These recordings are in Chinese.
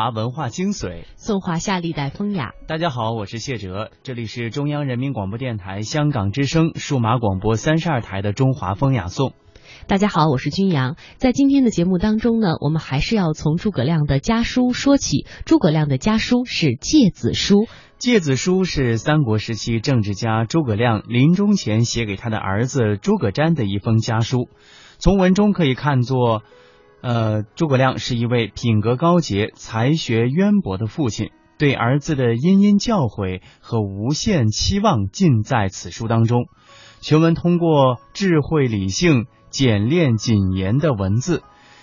华文化精髓，颂华夏历代风雅。大家好，我是谢哲，这里是中央人民广播电台香港之声数码广播三十二台的中华风雅颂。大家好，我是君阳。在今天的节目当中呢，我们还是要从诸葛亮的家书说起。诸葛亮的家书是《诫子书》，《诫子书》是三国时期政治家诸葛亮临终前写给他的儿子诸葛瞻的一封家书。从文中可以看作。呃，诸葛亮是一位品格高洁、才学渊博的父亲，对儿子的殷殷教诲和无限期望尽在此书当中。全文通过智慧理性、简练谨言的文字，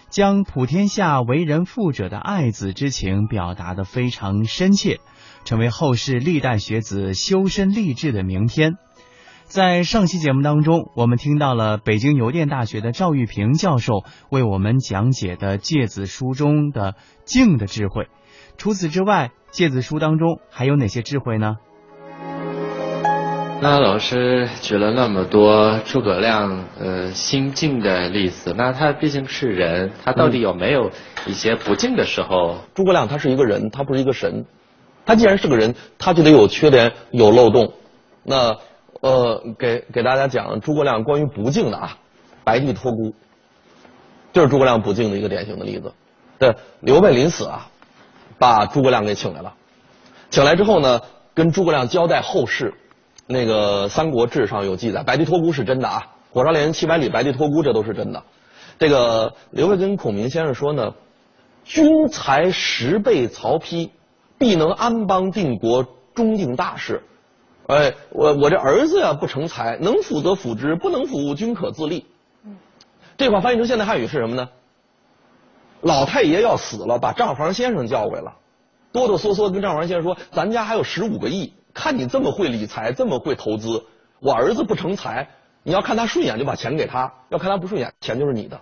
将普天下为人父者的爱子之情表达的非常深切，成为后世历代学子修身立志的名篇。在上期节目当中，我们听到了北京邮电大学的赵玉平教授为我们讲解的《诫子书》中的静的智慧。除此之外，《诫子书》当中还有哪些智慧呢？那老师举了那么多诸葛亮呃心静的例子，那他毕竟是人，他到底有没有一些不静的时候？诸葛亮他是一个人，他不是一个神。他既然是个人，他就得有缺点、有漏洞。那。呃，给给大家讲诸葛亮关于不敬的啊，白帝托孤，就是诸葛亮不敬的一个典型的例子。对，刘备临死啊，把诸葛亮给请来了，请来之后呢，跟诸葛亮交代后事。那个《三国志》上有记载，白帝托孤是真的啊，火烧连营七百里，白帝托孤这都是真的。这个刘备跟孔明先生说呢，君才十倍曹丕，必能安邦定国，终定大事。哎，我我这儿子呀不成才，能辅则辅之，不能辅均可自立。这话翻译成现代汉语是什么呢？老太爷要死了，把账房先生叫回来，哆哆嗦嗦跟账房先生说：“咱家还有十五个亿，看你这么会理财，这么会投资，我儿子不成才，你要看他顺眼就把钱给他，要看他不顺眼，钱就是你的。”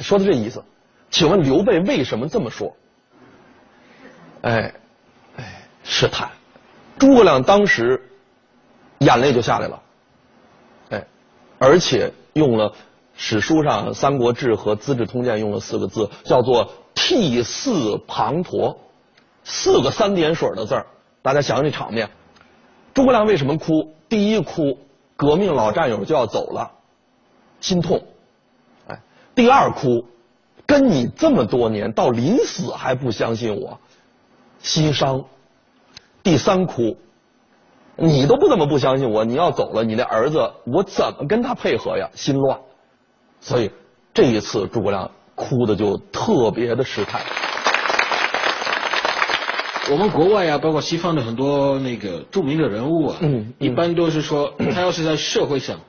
说的这意思。请问刘备为什么这么说？哎，哎，试探。诸葛亮当时眼泪就下来了，哎，而且用了史书上《三国志》和《资治通鉴》用了四个字，叫做“涕泗滂沱”，四个三点水的字儿。大家想想这场面，诸葛亮为什么哭？第一哭，革命老战友就要走了，心痛；哎，第二哭，跟你这么多年，到临死还不相信我，心伤。第三哭，你都不怎么不相信我，你要走了，你的儿子我怎么跟他配合呀？心乱，所以这一次诸葛亮哭的就特别的失态。我们国外啊，包括西方的很多那个著名的人物啊，嗯，一般都是说 他要是在社会上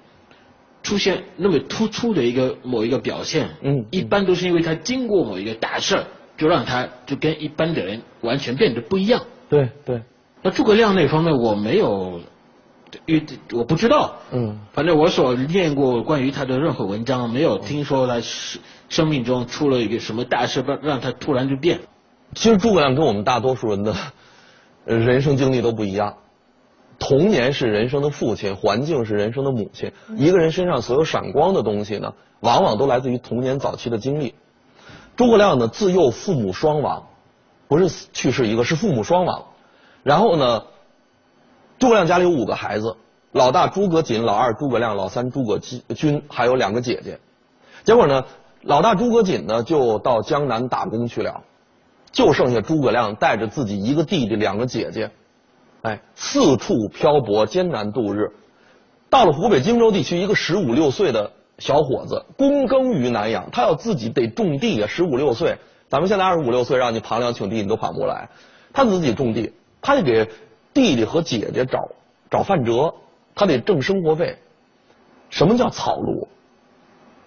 出现那么突出的一个某一个表现，嗯，一般都是因为他经过某一个大事儿，就让他就跟一般的人完全变得不一样。对对。那诸葛亮那方面我没有，因为我不知道。嗯。反正我所念过关于他的任何文章，没有听说他生生命中出了一个什么大事，让让他突然就变。其实诸葛亮跟我们大多数人的人生经历都不一样。童年是人生的父亲，环境是人生的母亲。一个人身上所有闪光的东西呢，往往都来自于童年早期的经历。诸葛亮呢，自幼父母双亡，不是去世一个，是父母双亡。然后呢，诸葛亮家里有五个孩子，老大诸葛瑾，老二诸葛亮，老三诸葛均，还有两个姐姐。结果呢，老大诸葛瑾呢就到江南打工去了，就剩下诸葛亮带着自己一个弟弟两个姐姐，哎，四处漂泊艰难度日。到了湖北荆州地区，一个十五六岁的小伙子躬耕于南阳，他要自己得种地呀。十五六岁，咱们现在二十五六岁，让你旁两顷地你都缓不过来。他自己种地，他得给弟弟和姐姐找找饭辙，他得挣生活费。什么叫草庐？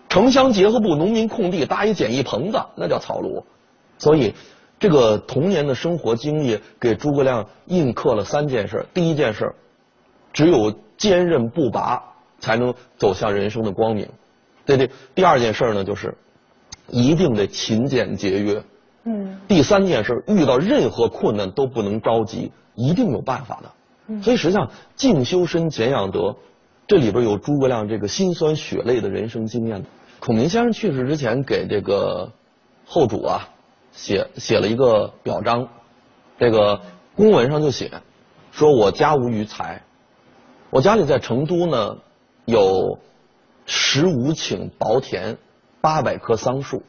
城乡结合部农民空地搭一简易棚子，那叫草庐。所以，这个童年的生活经历给诸葛亮印刻了三件事。第一件事，只有。坚韧不拔，才能走向人生的光明。对对，第二件事呢，就是一定得勤俭节约。嗯。第三件事，遇到任何困难都不能着急，一定有办法的。嗯。所以实际上，静修身，俭养德，这里边有诸葛亮这个辛酸血泪的人生经验。孔明先生去世之前，给这个后主啊写写了一个表彰，这个公文上就写说：“我家无余财。”我家里在成都呢，有十五顷薄田，八百棵桑树，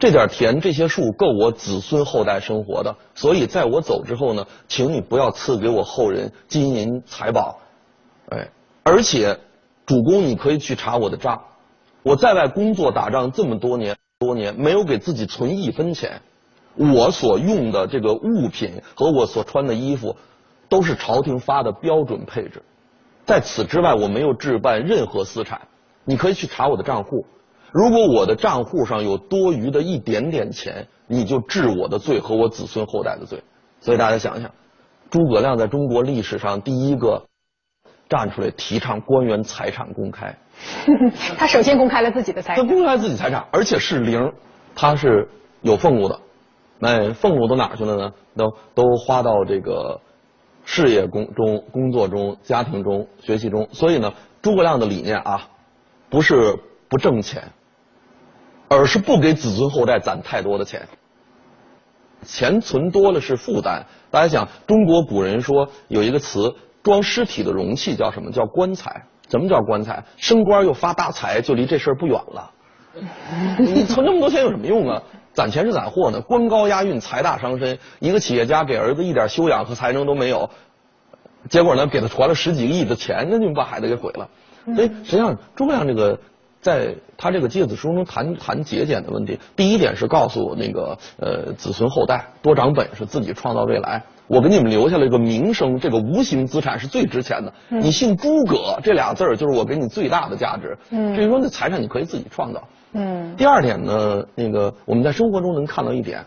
这点田这些树够我子孙后代生活的。所以在我走之后呢，请你不要赐给我后人金银财宝，哎，而且主公你可以去查我的账，我在外工作打仗这么多年多年，没有给自己存一分钱，我所用的这个物品和我所穿的衣服，都是朝廷发的标准配置。在此之外，我没有置办任何私产。你可以去查我的账户，如果我的账户上有多余的一点点钱，你就治我的罪和我子孙后代的罪。所以大家想想，诸葛亮在中国历史上第一个站出来提倡官员财产公开。他首先公开了自己的财产。他公开自己财产，而且是零，他是有俸禄的。那俸禄都哪去了呢？都都花到这个。事业工中、工作中、家庭中、学习中，所以呢，诸葛亮的理念啊，不是不挣钱，而是不给子孙后代攒太多的钱。钱存多了是负担。大家想，中国古人说有一个词，装尸体的容器叫什么？叫棺材。什么叫棺材？升官又发大财，就离这事儿不远了。你存那么多钱有什么用啊？攒钱是攒货呢，官高押运，财大伤身。一个企业家给儿子一点修养和才能都没有，结果呢，给他传了十几个亿的钱，那就把孩子给毁了。所以实际上，诸葛亮这个在他这个诫子书中谈谈节俭的问题，第一点是告诉那个呃子孙后代多长本事，自己创造未来。我给你们留下了一个名声，这个无形资产是最值钱的。你姓诸葛这俩字儿，就是我给你最大的价值。至于说那财产，你可以自己创造。嗯，第二点呢，那个我们在生活中能看到一点，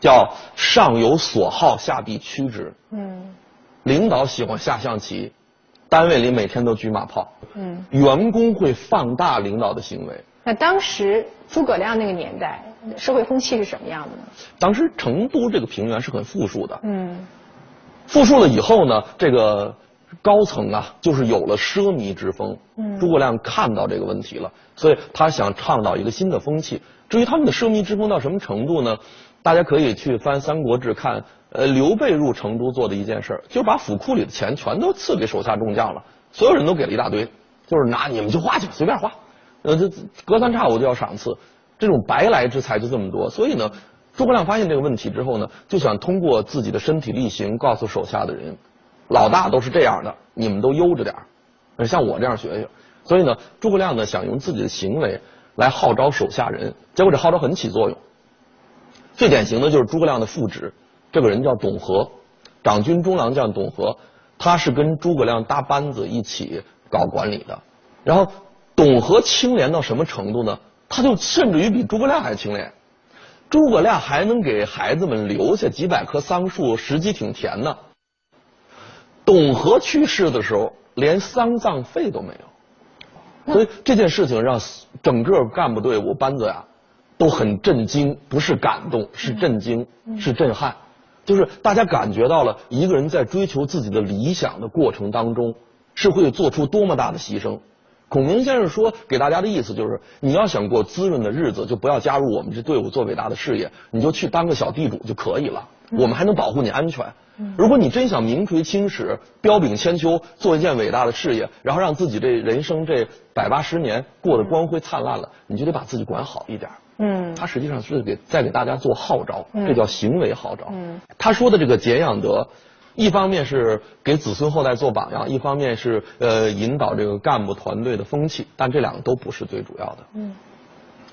叫上有所好，下必趋之。嗯，领导喜欢下象棋，单位里每天都举马炮。嗯，员工会放大领导的行为。那当时诸葛亮那个年代，社会风气是什么样的呢？当时成都这个平原是很富庶的。嗯，富庶了以后呢，这个。高层啊，就是有了奢靡之风。嗯，诸葛亮看到这个问题了，所以他想倡导一个新的风气。至于他们的奢靡之风到什么程度呢？大家可以去翻《三国志》看，呃，刘备入成都做的一件事，就是把府库里的钱全都赐给手下众将了，所有人都给了一大堆，就是拿你们就花去，随便花，呃，这隔三差五就要赏赐，这种白来之财就这么多。所以呢，诸葛亮发现这个问题之后呢，就想通过自己的身体力行告诉手下的人。老大都是这样的，你们都悠着点儿，像我这样学学。所以呢，诸葛亮呢想用自己的行为来号召手下人，结果这号召很起作用。最典型的就是诸葛亮的副职，这个人叫董和，长军中郎将董和，他是跟诸葛亮搭班子一起搞管理的。然后董和清廉到什么程度呢？他就甚至于比诸葛亮还清廉。诸葛亮还能给孩子们留下几百棵桑树、时机挺甜的。董和去世的时候，连丧葬费都没有，所以这件事情让整个干部队伍班子呀都很震惊，不是感动，是震惊，是震撼，就是大家感觉到了一个人在追求自己的理想的过程当中是会做出多么大的牺牲。孔明先生说给大家的意思就是，你要想过滋润的日子，就不要加入我们这队伍做伟大的事业，你就去当个小地主就可以了。我们还能保护你安全。如果你真想名垂青史、彪炳千秋，做一件伟大的事业，然后让自己这人生这百八十年过得光辉灿烂了，你就得把自己管好一点。嗯，他实际上是给在给大家做号召，这叫行为号召。嗯，他说的这个俭养德，一方面是给子孙后代做榜样，一方面是呃引导这个干部团队的风气，但这两个都不是最主要的。嗯，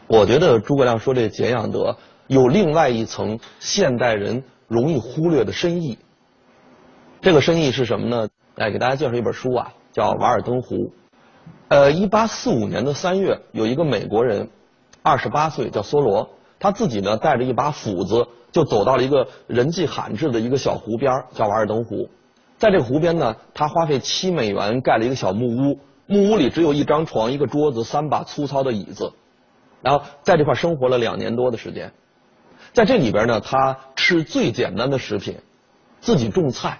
我觉得诸葛亮说这俭养德有另外一层现代人容易忽略的深意。这个深意是什么呢？来给大家介绍一本书啊，叫《瓦尔登湖》。呃，一八四五年的三月，有一个美国人，二十八岁，叫梭罗，他自己呢带着一把斧子，就走到了一个人迹罕至的一个小湖边，叫瓦尔登湖。在这个湖边呢，他花费七美元盖了一个小木屋，木屋里只有一张床、一个桌子、三把粗糙的椅子，然后在这块生活了两年多的时间。在这里边呢，他吃最简单的食品，自己种菜。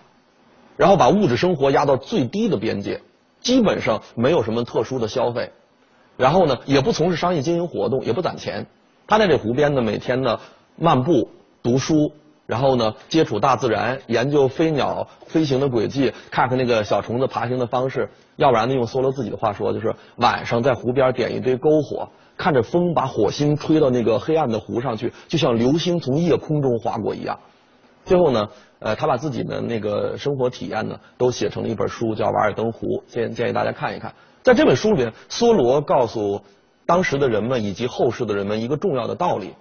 然后把物质生活压到最低的边界，基本上没有什么特殊的消费，然后呢，也不从事商业经营活动，也不攒钱。他在这湖边呢，每天呢漫步、读书，然后呢接触大自然，研究飞鸟飞行的轨迹，看看那个小虫子爬行的方式。要不然呢，用梭罗自己的话说，就是晚上在湖边点一堆篝火，看着风把火星吹到那个黑暗的湖上去，就像流星从夜空中划过一样。最后呢。呃，他把自己的那个生活体验呢，都写成了一本书，叫《瓦尔登湖》，建建议大家看一看。在这本书里面，梭罗告诉当时的人们以及后世的人们一个重要的道理，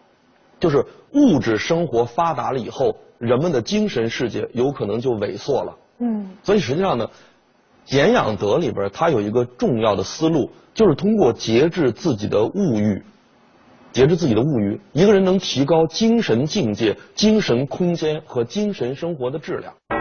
就是物质生活发达了以后，人们的精神世界有可能就萎缩了。嗯。所以实际上呢，俭养德里边它有一个重要的思路，就是通过节制自己的物欲。节制自己的物欲，一个人能提高精神境界、精神空间和精神生活的质量。